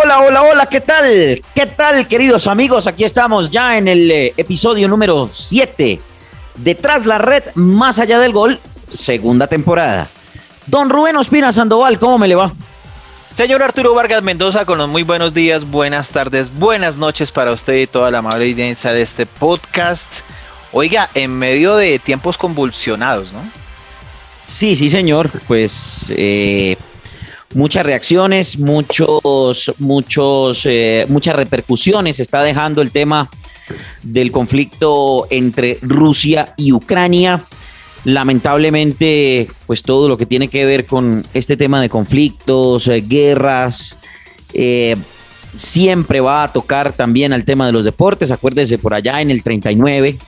Hola, hola, hola, ¿qué tal? ¿Qué tal, queridos amigos? Aquí estamos ya en el eh, episodio número 7 Detrás la red, más allá del gol, segunda temporada. Don Rubén Ospina Sandoval, ¿cómo me le va? Señor Arturo Vargas Mendoza, con los muy buenos días, buenas tardes, buenas noches para usted y toda la amable audiencia de este podcast. Oiga, en medio de tiempos convulsionados, ¿no? Sí, sí, señor. Pues eh, muchas reacciones, muchos, muchos, eh, muchas repercusiones está dejando el tema del conflicto entre Rusia y Ucrania. Lamentablemente, pues todo lo que tiene que ver con este tema de conflictos, eh, guerras, eh, siempre va a tocar también al tema de los deportes. Acuérdese por allá en el 39,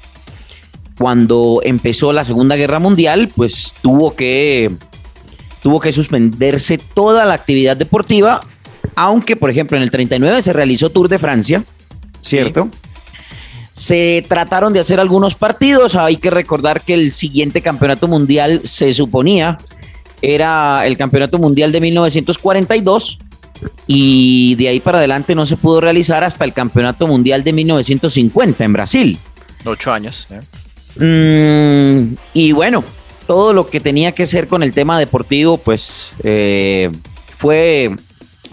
cuando empezó la Segunda Guerra Mundial, pues tuvo que tuvo que suspenderse toda la actividad deportiva, aunque por ejemplo en el 39 se realizó Tour de Francia, ¿cierto? Se trataron de hacer algunos partidos, hay que recordar que el siguiente campeonato mundial se suponía era el campeonato mundial de 1942 y de ahí para adelante no se pudo realizar hasta el campeonato mundial de 1950 en Brasil. Ocho años. ¿eh? Mm, y bueno, todo lo que tenía que ser con el tema deportivo, pues eh, fue,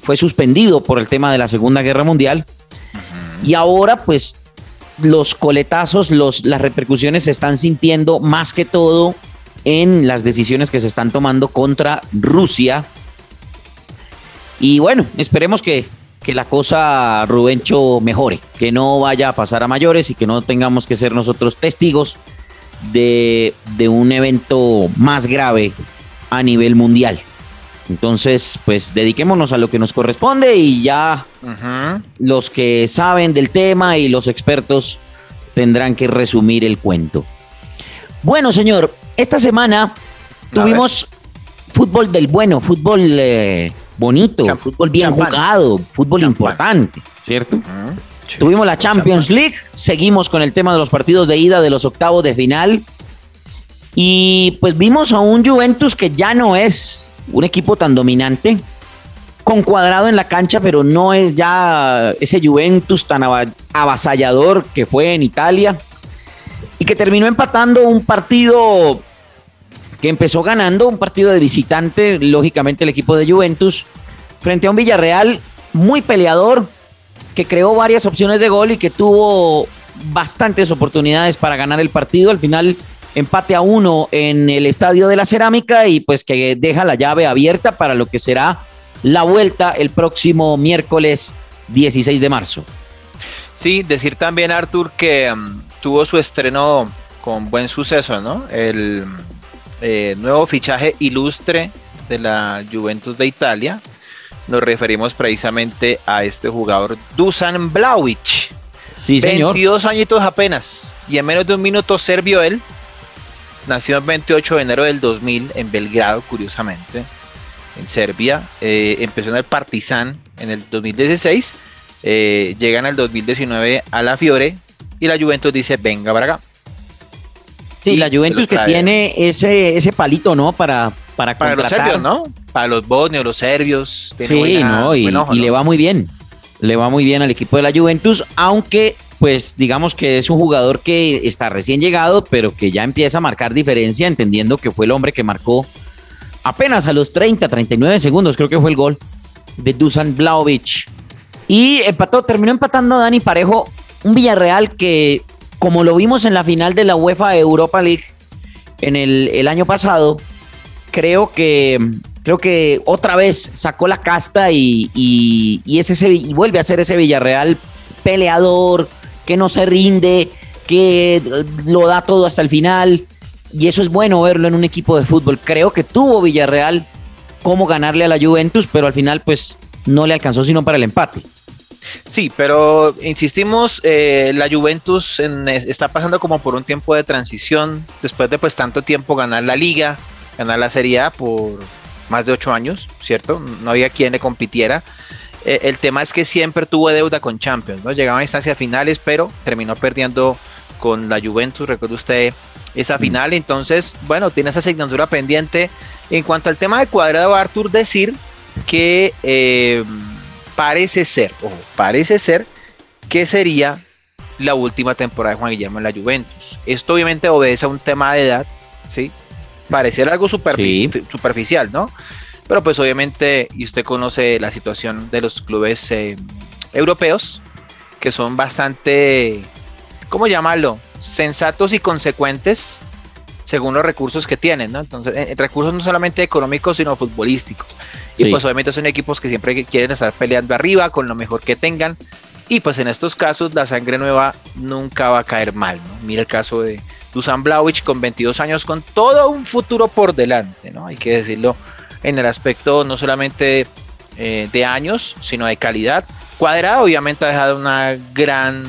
fue suspendido por el tema de la Segunda Guerra Mundial. Y ahora, pues, los coletazos, los, las repercusiones se están sintiendo más que todo en las decisiones que se están tomando contra Rusia. Y bueno, esperemos que, que la cosa, Rubencho, mejore, que no vaya a pasar a mayores y que no tengamos que ser nosotros testigos de, un evento más grave a nivel mundial. Entonces, pues dediquémonos a lo que nos corresponde y ya los que saben del tema y los expertos tendrán que resumir el cuento. Bueno, señor, esta semana tuvimos fútbol del bueno, fútbol eh, bonito, fútbol bien jugado, fútbol importante, ¿cierto? Tuvimos la Champions League, seguimos con el tema de los partidos de ida de los octavos de final. Y pues vimos a un Juventus que ya no es un equipo tan dominante, con cuadrado en la cancha, pero no es ya ese Juventus tan avasallador que fue en Italia. Y que terminó empatando un partido que empezó ganando, un partido de visitante, lógicamente el equipo de Juventus, frente a un Villarreal muy peleador, que creó varias opciones de gol y que tuvo bastantes oportunidades para ganar el partido. Al final empate a uno en el Estadio de la Cerámica y pues que deja la llave abierta para lo que será la vuelta el próximo miércoles 16 de marzo. Sí, decir también Artur que um, tuvo su estreno con buen suceso, ¿no? El eh, nuevo fichaje ilustre de la Juventus de Italia, nos referimos precisamente a este jugador Dusan Blaovic. Sí, señor. 22 añitos apenas y en menos de un minuto serbio él. Nació el 28 de enero del 2000 en Belgrado, curiosamente, en Serbia. Eh, empezó en el Partizan en el 2016. Eh, llega en el 2019 a la Fiore y la Juventus dice, venga para acá. Sí, la Juventus que tiene ese, ese palito, ¿no? Para, para, para los serbios, ¿no? Para los bosnios, los serbios. Sí, no, y, le va muy bien. Le va muy bien al equipo de la Juventus, aunque pues digamos que es un jugador que está recién llegado, pero que ya empieza a marcar diferencia, entendiendo que fue el hombre que marcó apenas a los 30, 39 segundos, creo que fue el gol de Dusan Blaovic. Y empató, terminó empatando Dani Parejo, un Villarreal que, como lo vimos en la final de la UEFA Europa League en el, el año pasado, creo que creo que otra vez sacó la casta y, y, ese, y vuelve a ser ese Villarreal peleador, que no se rinde, que lo da todo hasta el final. Y eso es bueno verlo en un equipo de fútbol. Creo que tuvo Villarreal cómo ganarle a la Juventus, pero al final pues no le alcanzó sino para el empate. Sí, pero insistimos, eh, la Juventus está pasando como por un tiempo de transición, después de pues tanto tiempo ganar la liga, ganar la Serie A por más de ocho años, ¿cierto? No había quien le compitiera. Eh, el tema es que siempre tuvo deuda con Champions, ¿no? Llegaba a instancias finales, pero terminó perdiendo con la Juventus, recuerda usted esa mm. final, entonces, bueno, tiene esa asignatura pendiente. En cuanto al tema de cuadrado, Arthur, decir que... Eh, parece ser, ojo, parece ser que sería la última temporada de Juan Guillermo en la Juventus. Esto obviamente obedece a un tema de edad, ¿sí? Pareciera algo superficial, ¿no? Pero pues obviamente, y usted conoce la situación de los clubes eh, europeos, que son bastante, ¿cómo llamarlo? Sensatos y consecuentes según los recursos que tienen, ¿no? Entonces, eh, recursos no solamente económicos, sino futbolísticos. Y pues obviamente son equipos que siempre quieren estar peleando arriba con lo mejor que tengan. Y pues en estos casos la sangre nueva nunca va a caer mal. ¿no? Mira el caso de Dusan Blauich con 22 años, con todo un futuro por delante, ¿no? Hay que decirlo en el aspecto no solamente eh, de años, sino de calidad. Cuadrado obviamente ha dejado una gran,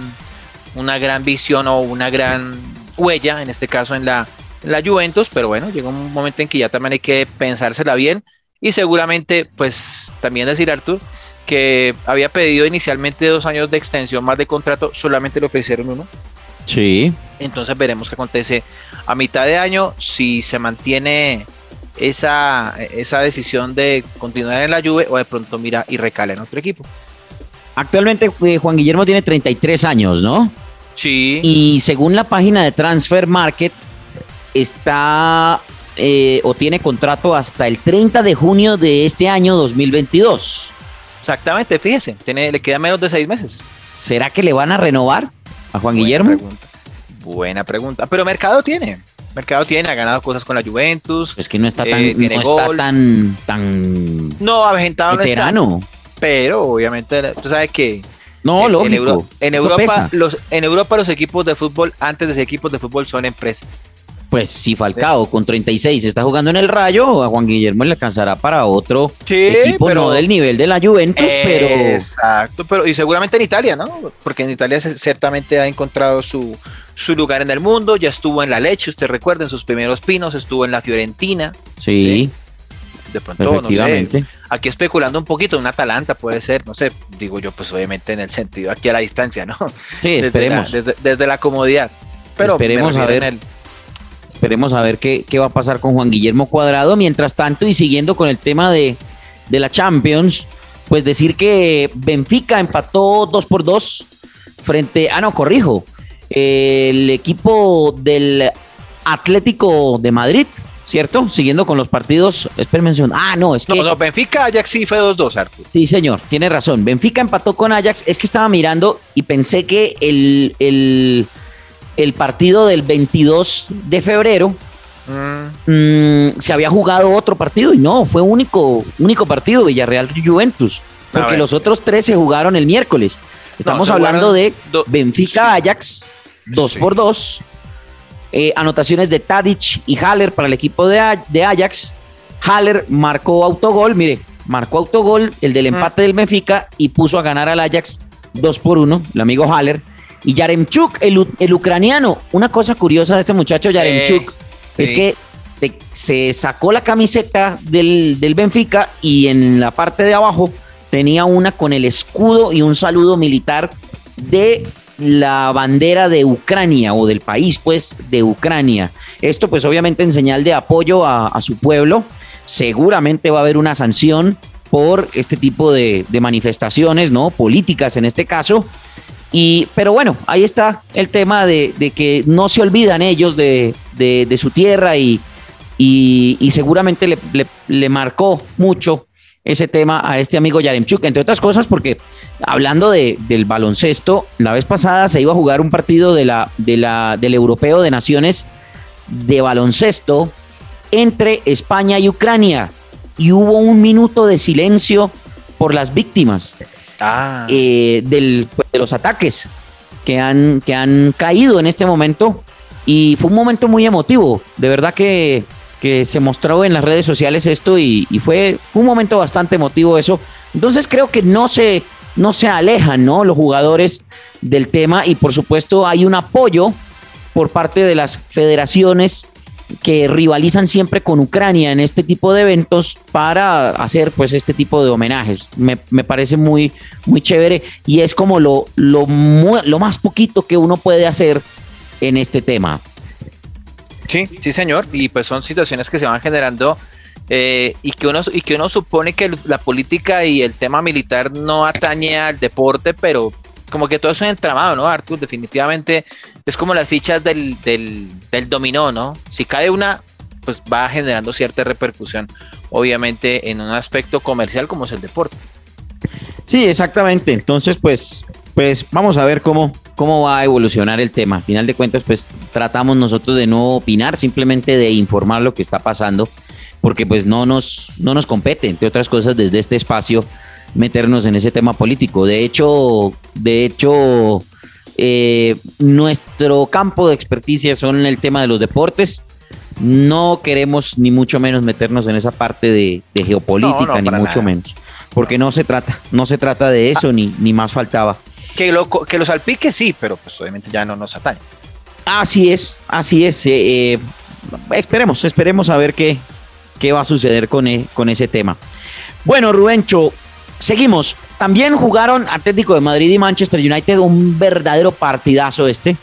una gran visión o una gran huella, en este caso en la, en la Juventus, pero bueno, llega un momento en que ya también hay que pensársela bien y seguramente, pues también decir Artur, que había pedido inicialmente dos años de extensión más de contrato, solamente le ofrecieron uno. Sí. Entonces veremos qué acontece a mitad de año, si se mantiene esa, esa decisión de continuar en la Juve o de pronto mira y recala en otro equipo. Actualmente eh, Juan Guillermo tiene 33 años, ¿no? Sí. Y según la página de Transfer Market, está eh, o tiene contrato hasta el 30 de junio de este año 2022. Exactamente, fíjese, tiene, le queda menos de seis meses. ¿Será que le van a renovar a Juan Guillermo? Buena pregunta. Pero Mercado tiene. Mercado tiene, ha ganado cosas con la Juventus. Es que no está tan, eh, no está tan, tan no, aventado veterano. pero obviamente, tú sabes que no, en, lógico. En, Europa, los, en Europa los equipos de fútbol, antes de ser equipos de fútbol, son empresas. Pues si Falcao con 36 está jugando en el Rayo, a Juan Guillermo le alcanzará para otro equipo, pero, no del nivel de la Juventus, pero... Exacto, pero y seguramente en Italia, ¿no? Porque en Italia ciertamente ha encontrado su, su lugar en el mundo, ya estuvo en la leche, usted recuerda, en sus primeros pinos, estuvo en la Fiorentina. Sí. De pronto, no sé, aquí especulando un poquito, un Atalanta puede ser, no sé, digo yo, pues obviamente en el sentido, aquí a la distancia, ¿no? Sí, esperemos. desde, la comodidad. Pero esperemos a ver. el, Esperemos a ver qué, qué va a pasar con Juan Guillermo Cuadrado. Mientras tanto, y siguiendo con el tema de, de la Champions, pues decir que Benfica empató 2 por 2 frente, ah no, corrijo, el equipo del Atlético de Madrid, ¿cierto? Siguiendo con los partidos, espérenme Ah, no, es que... No, no, Benfica Ajax sí fue 2-2, Artur. Sí, señor, tiene razón. Benfica empató con Ajax, es que estaba mirando y pensé que el, el el partido del 22 de febrero mm. Mm, se había jugado otro partido y no, fue único, único partido Villarreal Juventus, porque los otros tres se jugaron el miércoles. Estamos hablando de Benfica Ajax, 2 por 2 eh, anotaciones de Tadic y Haller para el equipo de, de, Ajax. Haller marcó autogol, mire, marcó autogol, el del mm. empate del Benfica y puso a ganar al Ajax 2 por 1, el amigo Haller. Y Yaremchuk, el, ucraniano, una cosa curiosa de este muchacho Yaremchuk, es que se, sacó la camiseta del, del Benfica y en la parte de abajo tenía una con el escudo y un saludo militar de la bandera de Ucrania o del país, pues, de Ucrania. Esto, pues, obviamente en señal de apoyo a, a su pueblo. Seguramente va a haber una sanción por este tipo de, de manifestaciones, ¿no? Políticas en este caso. Y, pero bueno, ahí está el tema de, que no se olvidan ellos de, su tierra y, y, seguramente le, le, marcó mucho ese tema a este amigo Yaremchuk, entre otras cosas porque hablando de, del baloncesto, la vez pasada se iba a jugar un partido de la, de la, del Europeo de Naciones de baloncesto entre España y Ucrania y hubo un minuto de silencio por las víctimas. Ah. Eh, del, de los ataques que han, que han caído en este momento. Y fue un momento muy emotivo. De verdad que, que se mostró en las redes sociales esto y, fue un momento bastante emotivo eso. Entonces creo que no se, no se alejan, ¿no? Los jugadores del tema y por supuesto hay un apoyo por parte de las federaciones que rivalizan siempre con Ucrania en este tipo de eventos para hacer pues este tipo de homenajes. Me, parece muy, muy chévere y es como lo, lo, lo más poquito que uno puede hacer en este tema. Sí, sí señor, y pues son situaciones que se van generando eh, y, que uno, y que uno supone que la política y el tema militar no atañe al deporte, pero como que todo eso es entramado, ¿no, Artur? Definitivamente es como las fichas del, del, dominó, ¿no? Si cae una, pues va generando cierta repercusión, obviamente en un aspecto comercial como es el deporte. Sí, exactamente. Entonces, pues, pues vamos a ver cómo, cómo va a evolucionar el tema. Al final de cuentas, pues tratamos nosotros de no opinar, simplemente de informar lo que está pasando, porque pues no nos, no nos compete, entre otras cosas, desde este espacio meternos en ese tema político. De hecho, de hecho, eh, nuestro campo de experticia son el tema de los deportes. No queremos ni mucho menos meternos en esa parte de, geopolítica, ni mucho menos. Porque no se trata, no se trata de eso, ni, ni más faltaba. Que, lo, que los salpique sí, pero pues obviamente ya no nos atañe. Así es, así es. Eh, eh, esperemos, esperemos a ver qué, qué va a suceder con, con ese tema. Bueno, Rubencho, Seguimos. También jugaron Atlético de Madrid y Manchester United, un verdadero partidazo este.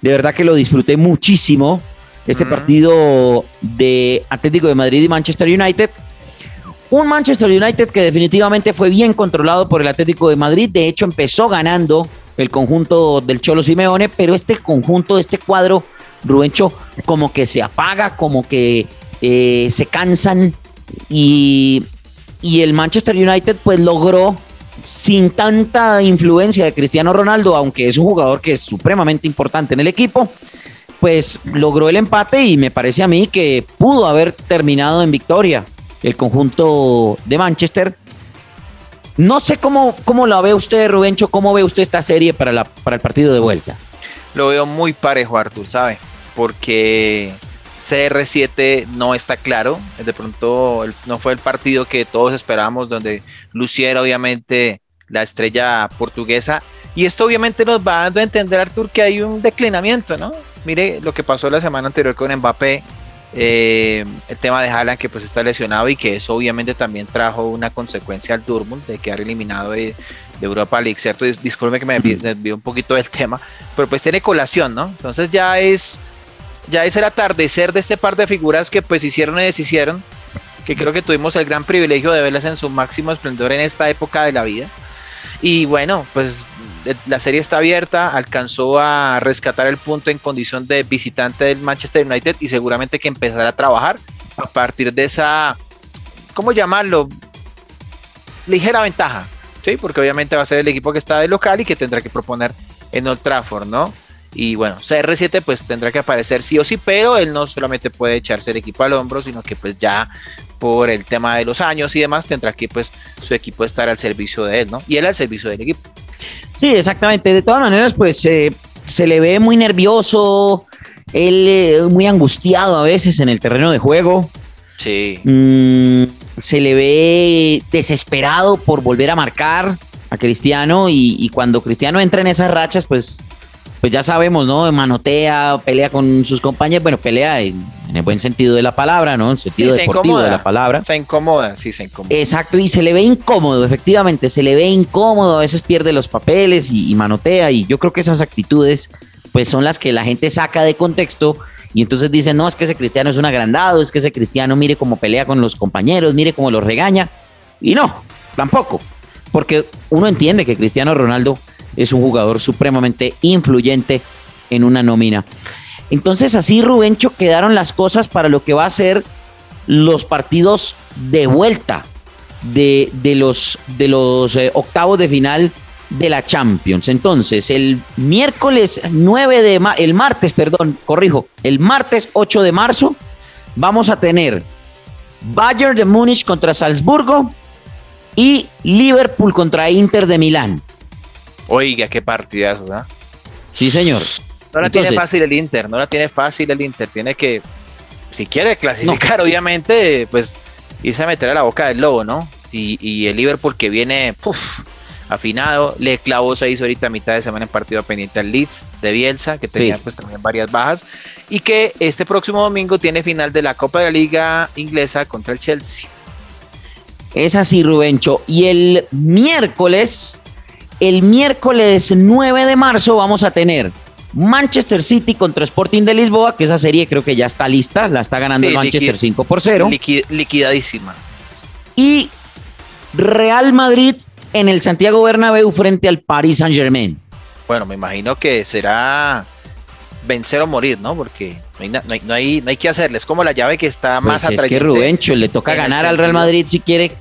De verdad que lo disfruté muchísimo. Este partido de Atlético de Madrid y Manchester United. Un Manchester United que definitivamente fue bien controlado por el Atlético de Madrid. De hecho, empezó ganando el conjunto del Cholo Simeone, pero este conjunto, este cuadro, Rubencho, como que se apaga, como que eh, se cansan y y el Manchester United pues logró sin tanta influencia de Cristiano Ronaldo, aunque es un jugador que es supremamente importante en el equipo, pues logró el empate y me parece a mí que pudo haber terminado en victoria el conjunto de Manchester. No sé cómo, cómo la ve usted, Rubencho, cómo ve usted esta serie para, la, para el partido de vuelta. Lo veo muy parejo, Artur, ¿sabe? Porque CR7 no está claro. De pronto no fue el partido que todos esperábamos, donde luciera obviamente la estrella portuguesa. Y esto obviamente nos va dando a entender, Artur, que hay un declinamiento, ¿no? Mire lo que pasó la semana anterior con Mbappé, eh, el tema de Haaland que pues está lesionado y que eso obviamente también trajo una consecuencia al Dortmund de quedar eliminado de, Europa League, ¿cierto? Disculpe que me desvío un poquito del tema, pero pues tiene colación, ¿no? Entonces ya es ya es el atardecer de este par de figuras que pues hicieron y deshicieron, que creo que tuvimos el gran privilegio de verlas en su máximo esplendor en esta época de la vida. Y bueno, pues eh, la serie está abierta, alcanzó a rescatar el punto en condición de visitante del Manchester United y seguramente que empezará a trabajar a partir de esa, ¿cómo llamarlo? Ligera ventaja, ¿sí? Porque obviamente va a ser el equipo que está de local y que tendrá que proponer en Old Trafford, ¿no? Y bueno, CR7 pues tendrá que aparecer sí o sí, pero él no solamente puede echarse el equipo al hombro, sino que pues ya por el tema de los años y demás tendrá que pues su equipo estar al servicio de él, ¿no? Y él al servicio del equipo. Sí, exactamente. De todas maneras, pues eh, se le ve muy nervioso, él eh, muy angustiado a veces en el terreno de juego. Sí. Mm, se le ve desesperado por volver a marcar a Cristiano y, y, cuando Cristiano entra en esas rachas, pues pues ya sabemos, ¿no? Manotea, pelea con sus compañeros, bueno, pelea en, el buen sentido de la palabra, ¿no? En el sentido deportivo de la palabra. Se incomoda, sí, se incomoda. Exacto, y se le ve incómodo, efectivamente, se le ve incómodo, a veces pierde los papeles y, manotea, y yo creo que esas actitudes, pues son las que la gente saca de contexto y entonces dicen, no, es que ese cristiano es un agrandado, es que ese cristiano mire cómo pelea con los compañeros, mire cómo los regaña, y no, tampoco, porque uno entiende que Cristiano Ronaldo es un jugador supremamente influyente en una nómina. Entonces así Rubencho quedaron las cosas para lo que va a ser los partidos de vuelta de, los, de los eh, octavos de final de la Champions. Entonces, el miércoles 9 de el martes, perdón, corrijo, el martes 8 de marzo vamos a tener Bayern de Múnich contra Salzburgo y Liverpool contra Inter de Milán. Oiga, qué partidazo, ¿verdad? Sí, señor. No la tiene fácil el Inter, no la tiene fácil el Inter. Tiene que, si quiere clasificar, obviamente, pues irse a meter a la boca del lobo, ¿no? Y, el Liverpool que viene afinado. Le clavó seis ahorita a mitad de semana en partido pendiente al Leeds de Bielsa, que tenía pues también varias bajas. Y que este próximo domingo tiene final de la Copa de la Liga Inglesa contra el Chelsea. Es así, Rubencho. Y el miércoles, el miércoles 9 de marzo vamos a tener Manchester City contra Sporting de Lisboa, que esa serie creo que ya está lista, la está ganando el Manchester 5 por 0. liquidadísima. Y Real Madrid en el Santiago Bernabéu frente al Paris Saint-Germain. Bueno, me imagino que será vencer o morir, ¿no? Porque no hay, no hay, no hay, que hacerle. Es como la llave que está pues más Es que Rubencho le toca ganar al Real Madrid si quiere,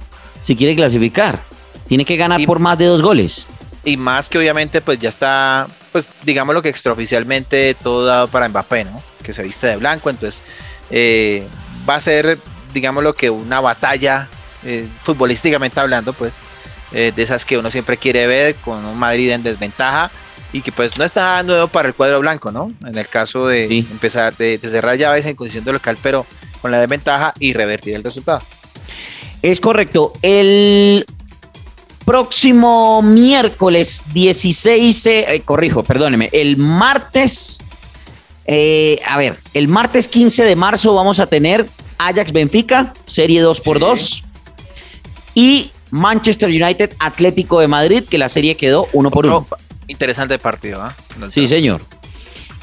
si quiere clasificar. Tiene que ganar por más de dos goles. Y más que obviamente pues ya está, pues digamos lo que extraoficialmente todo dado para Mbappé, ¿no? Que se viste de blanco, entonces eh, va a ser, digamos lo que una batalla eh, futbolísticamente hablando, pues eh, de esas que uno siempre quiere ver con un Madrid en desventaja y que pues no está nuevo para el cuadro blanco, ¿no? En el caso de empezar, de, de, cerrar llaves en condición de local, pero con la desventaja y revertir el resultado. Es correcto. El próximo miércoles 16, eh, corrijo, perdóneme, el martes, eh, a ver, el martes 15 de marzo vamos a tener Ajax Benfica, serie 2 x 2 y Manchester United Atlético de Madrid, que la serie quedó 1 por 1. Interesante partido, ¿eh? Sí, señor.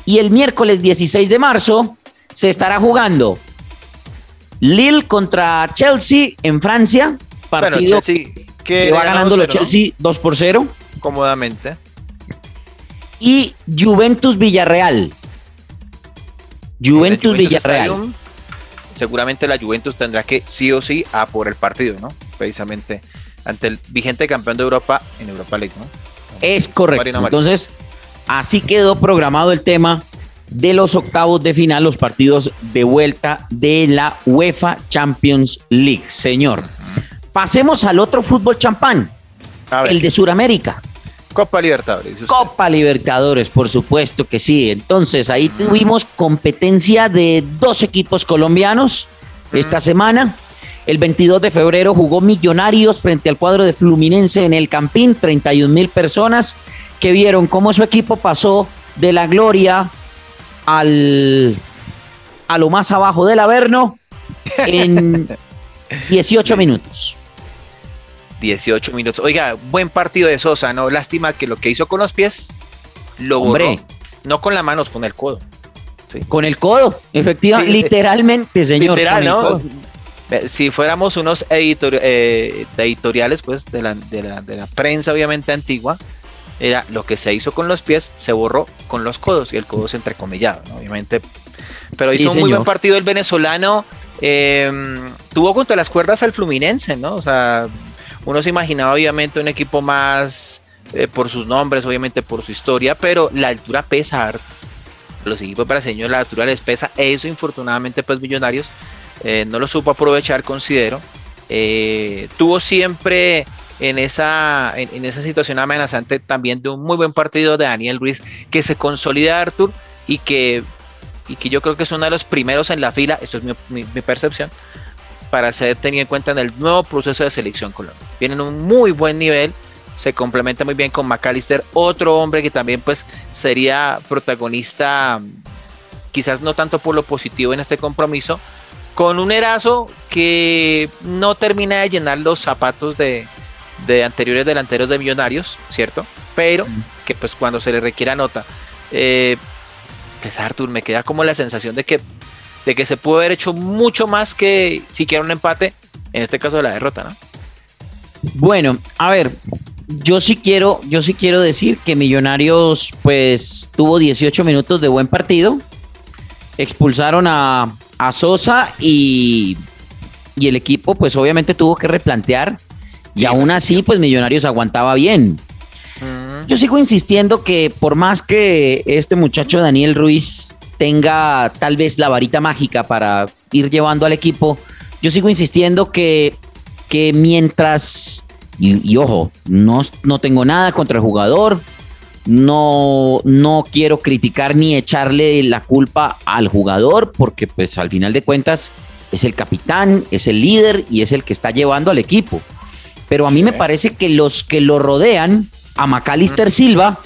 Y el miércoles 16 de marzo se estará jugando Lille contra Chelsea en Francia. Partido que va ganando los Chelsea 2 por 0. Cómodamente. Y Juventus Villarreal. Juventus, Villarreal. seguramente la Juventus tendrá que sí o sí a por el partido, ¿no? Precisamente ante el vigente campeón de Europa en Europa League, ¿no? Es correcto. Entonces, así quedó programado el tema de los octavos de final, los partidos de vuelta de la UEFA Champions League, señor. Pasemos al otro fútbol champán, el de Sudamérica. Copa Libertadores. Copa Libertadores, por supuesto que sí. Entonces ahí tuvimos competencia de dos equipos colombianos esta semana. El 22 de febrero jugó Millonarios frente al cuadro de Fluminense en el Campín, 31 mil personas que vieron cómo su equipo pasó de la gloria al, a lo más abajo del Averno en 18 minutos. 18 minutos. Oiga, buen partido de Sosa, ¿no? Lástima que lo que hizo con los pies lo Hombre. No con las manos, con el codo. Con el codo, efectivamente, literalmente, señor. Literal, ¿no? Si fuéramos unos eh, editoriales, pues, de la, de, la, de la prensa, obviamente antigua, era lo que se hizo con los pies, se borró con los codos y el codo se entrecomillado, ¿no? obviamente. Pero hizo un muy buen partido el venezolano. Eh, tuvo contra las cuerdas al Fluminense, ¿no? O sea, uno se imaginaba obviamente un equipo más eh, por sus nombres, obviamente por su historia, pero la altura pesa Los equipos brasileños la altura les pesa. Eso infortunadamente pues Millonarios eh, no lo supo aprovechar, considero. Eh, tuvo siempre en esa, en, esa situación amenazante también de un muy buen partido de Daniel Ruiz que se consolida Arthur y que, y que yo creo que es uno de los primeros en la fila, esto es mi percepción, para ser tenido en cuenta en el nuevo proceso de selección Colombia. Viene en un muy buen nivel, se complementa muy bien con McAllister, otro hombre que también pues sería protagonista, quizás no tanto por lo positivo en este compromiso, con un Erazo que no termina de llenar los zapatos de, anteriores delanteros de Millonarios, ¿cierto? Pero que pues cuando se le requiera nota. Eh, pues Arthur, me queda como la sensación de que de que se pudo haber hecho mucho más que siquiera un empate, en este caso de la derrota, ¿no? Bueno, a ver, yo sí quiero, yo sí quiero decir que Millonarios pues tuvo 18 minutos de buen partido. Expulsaron a, a Sosa y, y, el equipo pues obviamente tuvo que replantear y aún así pues Millonarios aguantaba bien. Yo sigo insistiendo que por más que este muchacho Daniel Ruiz tenga tal vez la varita mágica para ir llevando al equipo, yo sigo insistiendo que, que mientras, y, ojo, no, no tengo nada contra el jugador, no, no quiero criticar ni echarle la culpa al jugador, porque pues al final de cuentas es el capitán, es el líder y es el que está llevando al equipo. pero a mí me parece que los que lo rodean, a Macalister Silva,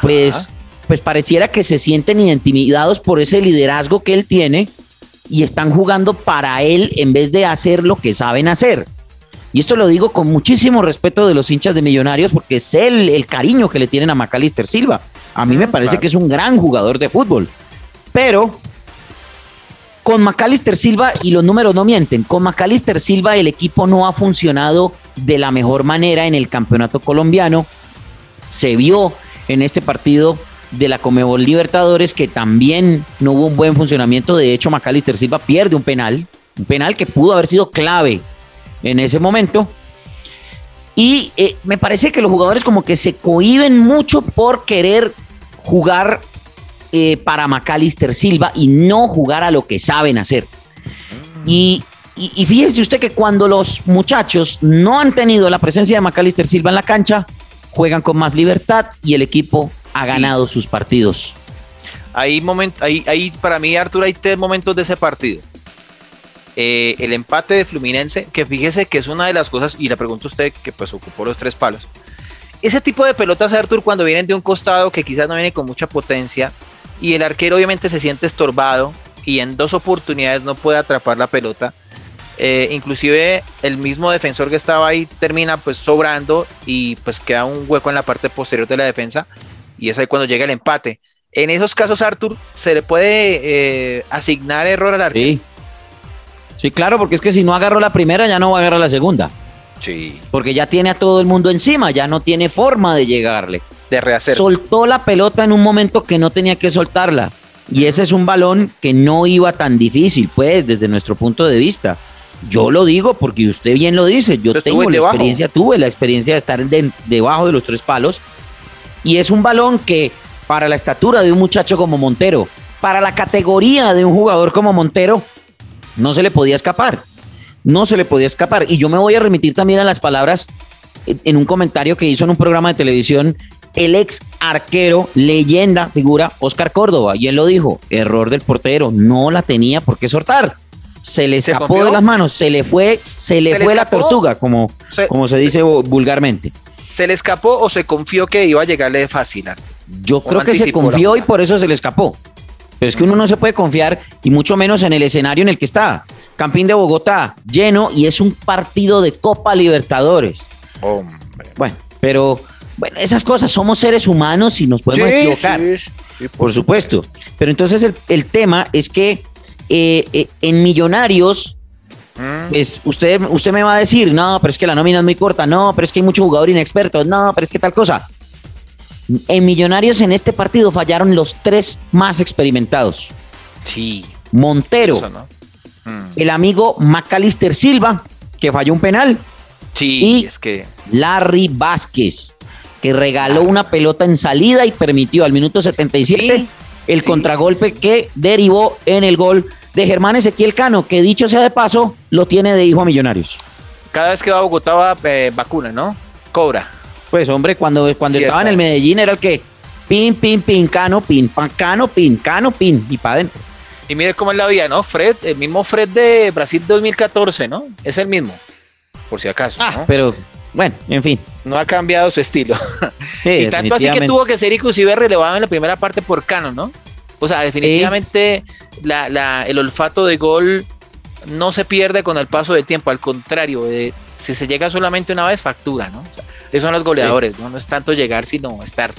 pues, pues pareciera que se sienten intimidados por ese liderazgo que él tiene y están jugando para él en vez de hacer lo que saben hacer. Y esto lo digo con muchísimo respeto de los hinchas de Millonarios porque sé el, cariño que le tienen a Macalister Silva. A mí me parece que es un gran jugador de fútbol. Pero con Macalister Silva, y los números no mienten, con Macalister Silva el equipo no ha funcionado de la mejor manera en el campeonato colombiano. Se vio en este partido de la Comebol Libertadores que también no hubo un buen funcionamiento. De hecho, Macalister Silva pierde un penal, un penal que pudo haber sido clave en ese momento. Y eh, me parece que los jugadores como que se cohiben mucho por querer jugar eh, para Macalister Silva y no jugar a lo que saben hacer. Y, y, fíjese usted que cuando los muchachos no han tenido la presencia de Macalister Silva en la cancha, juegan con más libertad y el equipo ha ganado sus partidos. Ahí, ahí, ahí, para mí, Arturo, hay tres momentos de ese partido. Eh, el empate de Fluminense, que fíjese que es una de las cosas, y le pregunto a usted que pues ocupó los tres palos. Ese tipo de pelotas, Artur, cuando vienen de un costado que quizás no viene con mucha potencia, y el arquero obviamente se siente estorbado y en dos oportunidades no puede atrapar la pelota. Eh, inclusive el mismo defensor que estaba ahí termina pues sobrando y pues queda un hueco en la parte posterior de la defensa y es ahí cuando llega el empate. En esos casos, Artur, se le puede eh, asignar error al arquero. Sí. Sí, claro, porque es que si no agarró la primera, ya no va a agarrar la segunda. Sí. Porque ya tiene a todo el mundo encima, ya no tiene forma de llegarle. De rehacer. Soltó la pelota en un momento que no tenía que soltarla. Y ese es un balón que no iba tan difícil, pues, desde nuestro punto de vista. Yo lo digo porque usted bien lo dice. Yo tengo la experiencia, tuve la experiencia de estar debajo de los tres palos. Y es un balón que, para la estatura de un muchacho como Montero, para la categoría de un jugador como Montero, no se le podía escapar. No se le podía escapar. Y yo me voy a remitir también a las palabras en un comentario que hizo en un programa de televisión el ex arquero, leyenda, figura, Oscar Córdoba. Y él lo dijo, error del portero, no la tenía por qué soltar. Se le escapó de las manos, se le fue, se le fue la tortuga, como se, como se dice vulgarmente. ¿Se le escapó o se confió que iba a llegarle fácil? Yo creo que se confió y por eso se le escapó. Pero es que uno no se puede confiar y mucho menos en el escenario en el que está. Campín de Bogotá, lleno y es un partido de Copa Libertadores. Bueno, pero bueno, esas cosas, somos seres humanos y nos podemos equivocar. por, supuesto. Pero entonces el, tema es que eh, eh, en Millonarios, mm. pues usted, usted me va a decir, no, pero es que la nómina es muy corta, no, pero es que hay mucho jugador inexperto, no, pero es que tal cosa. En Millonarios en este partido fallaron los tres más experimentados. Sí. Montero, mm. el amigo Macalister Silva, que falló un penal. Sí, y es que. Larry Vázquez, que regaló una pelota en salida y permitió al minuto 77 el contragolpe que derivó en el gol de Germán Ezequiel Cano, que dicho sea de paso, lo tiene de hijo a Millonarios. Cada vez que va a Bogotá va eh, vacuna, ¿no? Cobra. Pues hombre, cuando, cuando estaba en el Medellín era el que pin, pin, pin, cano, pin, pan, cano, pin, cano, pin, y para adentro. Y mire cómo es la vida, ¿no? Fred, el mismo Fred de Brasil 2014, ¿no? Es el mismo, por si acaso. Ah, pero bueno, en fin. No ha cambiado su estilo. y tanto así que tuvo que ser inclusive relevado en la primera parte por Cano, ¿no? O sea, definitivamente el olfato de gol no se pierde con el paso del tiempo, al contrario, eh, si se llega solamente una vez, factura, ¿no? O sea, son los goleadores, ¿no? No es tanto llegar, sino estar.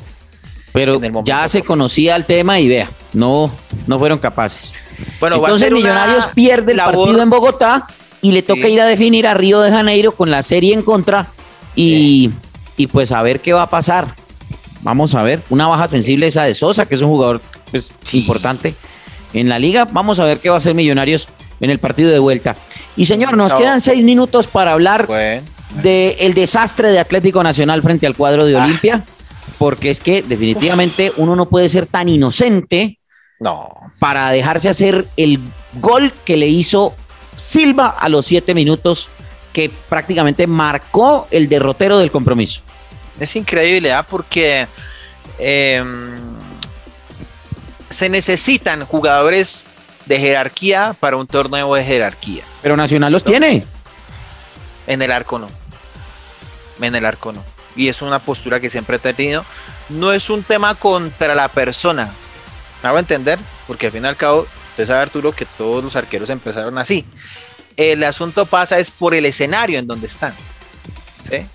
Pero ya se conocía el tema y vea, no, no fueron capaces. Bueno, Entonces Millonarios pierde el partido en Bogotá y le toca ir a definir a Río de Janeiro con la serie en contra y, pues a ver qué va a pasar. Vamos a ver, una baja sensible esa de Sosa, que es un jugador pues, importante en la liga. Vamos a ver qué va a hacer Millonarios en el partido de vuelta. Y señor, nos quedan seis minutos para hablar del desastre de Atlético Nacional frente al cuadro de ah. Olimpia, porque es que definitivamente uno no puede ser tan inocente no. para dejarse hacer el gol que le hizo Silva a los siete minutos, que prácticamente marcó el derrotero del compromiso. Es increíble, ¿ah? porque em, se necesitan jugadores de jerarquía para un torneo de jerarquía. Pero Nacional los tiene. En el arco no. En el arco no. Y es una postura que siempre he tenido. No es un tema contra la persona. ¿Me hago entender? Porque al fin y al cabo, usted sabe Arturo que todos los arqueros empezaron así. El asunto pasa es por el escenario en donde están. ¿Sí?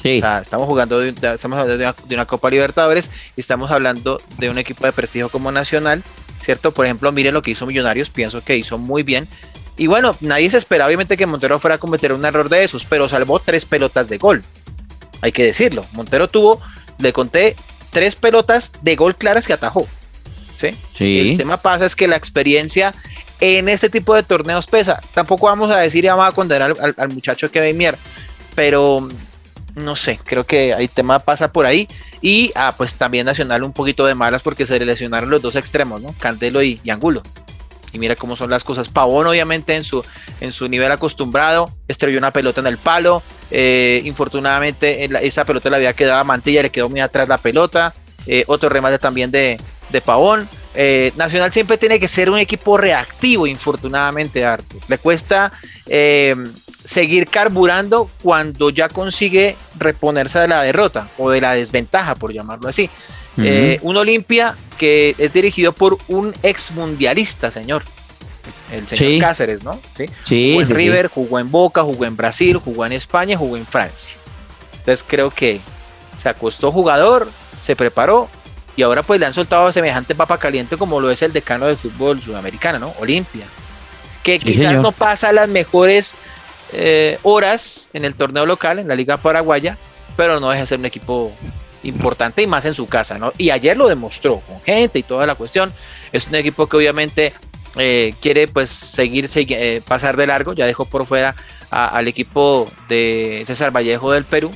Sí. O sea, estamos jugando de, estamos hablando de una, de una Copa Libertadores y estamos hablando de un equipo de prestigio como Nacional, ¿cierto? Por ejemplo, miren lo que hizo Millonarios, pienso que hizo muy bien. Y bueno, nadie se esperaba obviamente que Montero fuera a cometer un error de esos, pero salvó tres pelotas de gol. Hay que decirlo. Montero tuvo, le conté, tres pelotas de gol claras que atajó. ¿Sí? Sí. El tema pasa es que la experiencia en este tipo de torneos pesa. Tampoco vamos a decir ya vamos a condenar al, al- al muchacho que Mier, pero no sé, creo que el tema pasa por ahí. Y ah, pues también Nacional un poquito de malas porque se le lesionaron los dos extremos, ¿no? Candelo y, y Angulo. Y mira cómo son las cosas. Pavón, obviamente, en su, en su nivel acostumbrado, estrelló una pelota en el palo. eh, infortunadamente, en la- esa pelota le había quedado Mantilla, le quedó muy atrás la pelota. eh, otro remate también de, de Pavón. Eh, Nacional siempre tiene que ser un equipo reactivo, infortunadamente, Arthur. Le cuesta eh, seguir carburando cuando ya consigue reponerse de la derrota o de la desventaja, por llamarlo así. Eh, un Olimpia que es dirigido por un ex mundialista, señor. El señor Sí. Cáceres, ¿no? Sí. sí, Jugó en sí. River, jugó en Boca, jugó en Brasil, jugó en España, jugó en Francia. Entonces creo que se acostó jugador, se preparó y ahora pues le han soltado semejante papa caliente como lo es el decano del fútbol sudamericano, ¿no? Olimpia. Que quizás señor. no pasa las mejores eh, horas en el torneo local, en la Liga Paraguaya, pero no deja de ser un equipo importante y más en su casa, ¿no? Y ayer lo demostró con gente y toda la cuestión. Es un equipo que obviamente eh, quiere pues seguir, segui- eh, pasar de largo, ya dejó por fuera al equipo de César Vallejo del Perú,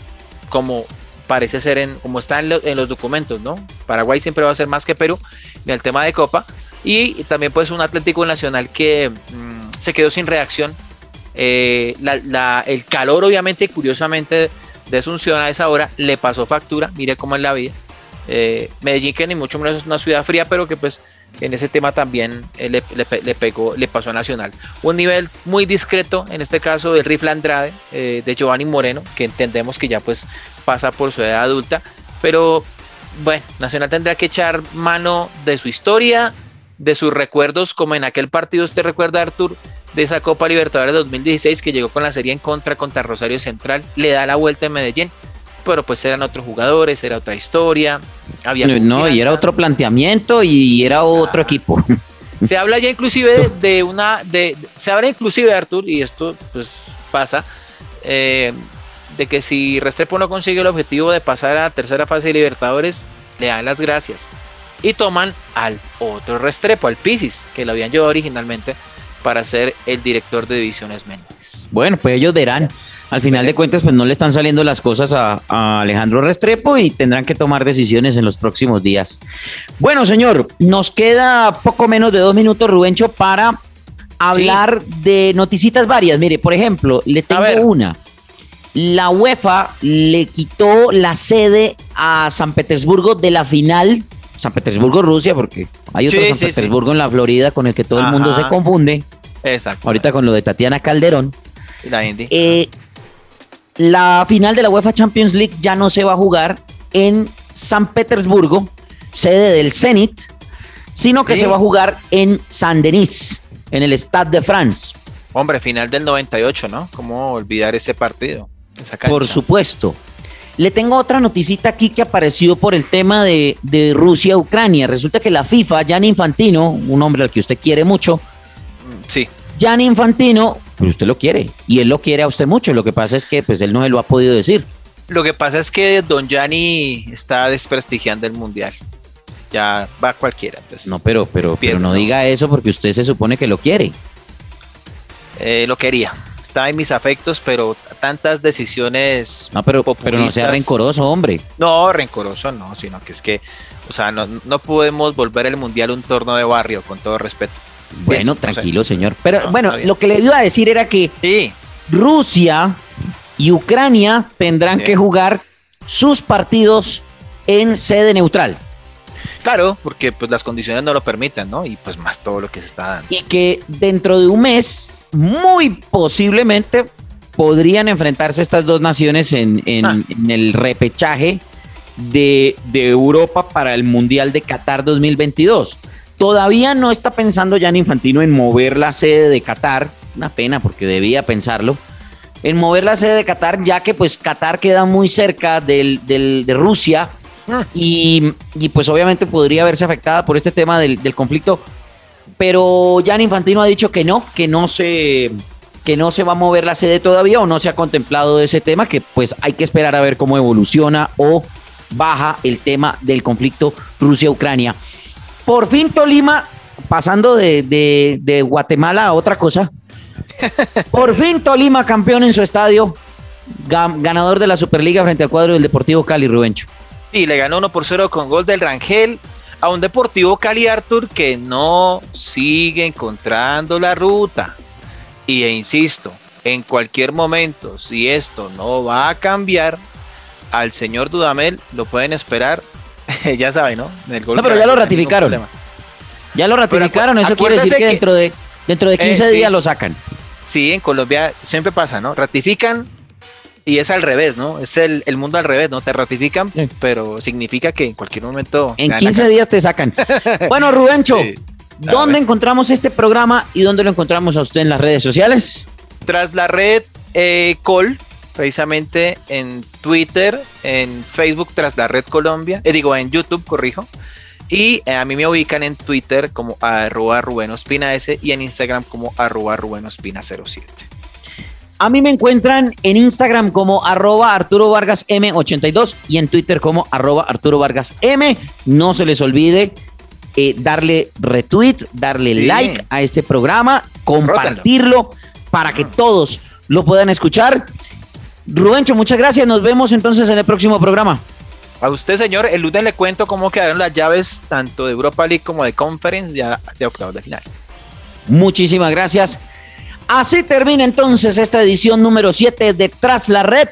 como parece ser en, como está en, lo- en los documentos, ¿no? Paraguay siempre va a ser más que Perú en el tema de Copa. Y también pues un Atlético Nacional que mm, se quedó sin reacción. Eh, el calor obviamente, curiosamente, de Asunción a esa hora le pasó factura, mire cómo es la vida. Eh, Medellín que ni mucho menos es una ciudad fría, pero que pues en ese tema también eh, le, le le pegó, le pasó a Nacional. Un nivel muy discreto, en este caso del Rifle Andrade, eh, de Giovanni Moreno, que entendemos que ya pues pasa por su edad adulta, pero bueno, Nacional tendrá que echar mano de su historia, de sus recuerdos, como en aquel partido, usted recuerda, Artur, de esa Copa Libertadores 2016 que llegó con la serie en contra contra Rosario Central, le da la vuelta en Medellín, pero pues eran otros jugadores, era otra historia, había No, y confianza. era otro planteamiento y era otro Ah. equipo. Se habla ya inclusive de, de una, de, se habla inclusive, Artur, y esto pues pasa, eh, de que si Restrepo no consigue el objetivo de pasar a tercera fase de Libertadores, le dan las gracias. Y toman al otro Restrepo, al Pisis, que lo habían llevado originalmente para ser el director de divisiones menores. Bueno, pues ellos verán. Al final de cuentas, pues no le están saliendo las cosas a, a Alejandro Restrepo y tendrán que tomar decisiones en los próximos días. Bueno, señor, nos queda poco menos de dos minutos, Rubencho, para hablar de noticitas varias. Mire, por ejemplo, le tengo una. La UEFA le quitó la sede a San Petersburgo de la final. San Petersburgo, Rusia, porque hay otro Sí, San sí, sí. Petersburgo en la Florida con el que todo el mundo se confunde. Exacto. Ahorita con lo de Tatiana Calderón. la Indy. Eh, la final de la UEFA Champions League ya no se va a jugar en San Petersburgo, sede del Zenit, sino que se va a jugar en Saint-Denis, en el Stade de France. Hombre, final del 98, ¿no? ¿Cómo olvidar ese partido? Por supuesto. Le tengo otra noticita aquí que apareció por el tema de, de Rusia-Ucrania. Resulta que la FIFA, Gianni Infantino, un hombre al que usted quiere mucho, Mm, Sí, Gianni Infantino, pues usted lo quiere y él lo quiere a usted mucho. Lo que pasa es que pues él no se lo ha podido decir. Lo que pasa es que Don Gianni está desprestigiando el mundial. Ya va cualquiera. Pues. No, pero, pero, pero no no. diga eso porque usted se supone que lo quiere. Eh, lo quería. Estaba en mis afectos, pero tantas decisiones. No, pero, pero no sea rencoroso, hombre. No, rencoroso no, sino que es que, o sea, no, no podemos volver el mundial un torneo de barrio, con todo respeto. Bueno, no sé. tranquilo, señor. Pero No, bueno, lo que le iba a decir era que Sí, Rusia y Ucrania tendrán Sí. que jugar sus partidos en sede neutral. claro, porque pues las condiciones no lo permiten, ¿no? Y pues más todo lo que se está dando. Y que dentro de un mes, muy posiblemente, podrían enfrentarse estas dos naciones en, en- Ah. en el repechaje de, de Europa para el Mundial de Qatar 2022. Todavía no está pensando Jan Infantino en mover la sede de Qatar, una pena porque debía pensarlo, en mover la sede de Qatar, ya que pues Qatar queda muy cerca del, del- de Rusia Ah. y, y, pues obviamente podría verse afectada por este tema del, del conflicto. Pero Jan Infantino ha dicho que no, que no se que no se va a mover la sede todavía o no se ha contemplado ese tema, que pues hay que esperar a ver cómo evoluciona o baja el tema del conflicto Rusia-Ucrania. Por fin Tolima, pasando de, de- de Guatemala a otra cosa, por fin Tolima campeón en su estadio, ga- ganador de la Superliga frente al cuadro del Deportivo Cali, Rubencho. Y le ganó 1 por 0 con gol del Rangel a un Deportivo Cali Arthur que no sigue encontrando la ruta. Y e insisto, en cualquier momento, si esto no va a cambiar, al señor Dudamel lo pueden esperar, ya saben, ¿no? En el gol No, pero ya lo ratificaron. Ya lo ratificaron, eso quiere decir que que- dentro de, dentro de Eh, 15 sí. días lo sacan. Sí, en Colombia siempre pasa, ¿no? Ratifican y es al revés, ¿no? Es el, el mundo al revés, ¿no? Te ratifican, Sí. pero significa que en cualquier momento... En ganan 15 acá. días te sacan. Bueno, Rubencho, Sí. ¿Dónde encontramos este programa y dónde lo encontramos a usted en las redes sociales? Tras la red eh, Col, precisamente en Twitter, en Facebook, tras la red Colombia, eh, digo en YouTube, corrijo. Y eh, a mí me ubican en Twitter como arroba Rubén Ospina S y en Instagram como arroba Rubén Ospina 07. A mí me encuentran en Instagram como arroba Arturo Vargas M82 y en Twitter como arroba Arturo Vargas M. No se les olvide eh, darle retweet, darle Sí. like a este programa, compartirlo para Ah. que todos lo puedan escuchar. Rubencho, muchas gracias. Nos vemos entonces en el próximo programa. A usted, señor, el lunes le cuento cómo quedaron las llaves tanto de Europa League como de Conference ya de octavos de final. Muchísimas gracias. Así termina entonces esta edición número 7 de Tras la Red.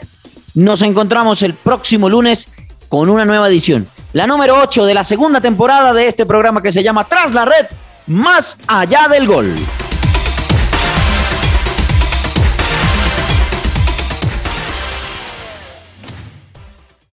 Nos encontramos el próximo lunes con una nueva edición. La número 8 de la segunda temporada de este programa que se llama Tras la Red, más allá del gol.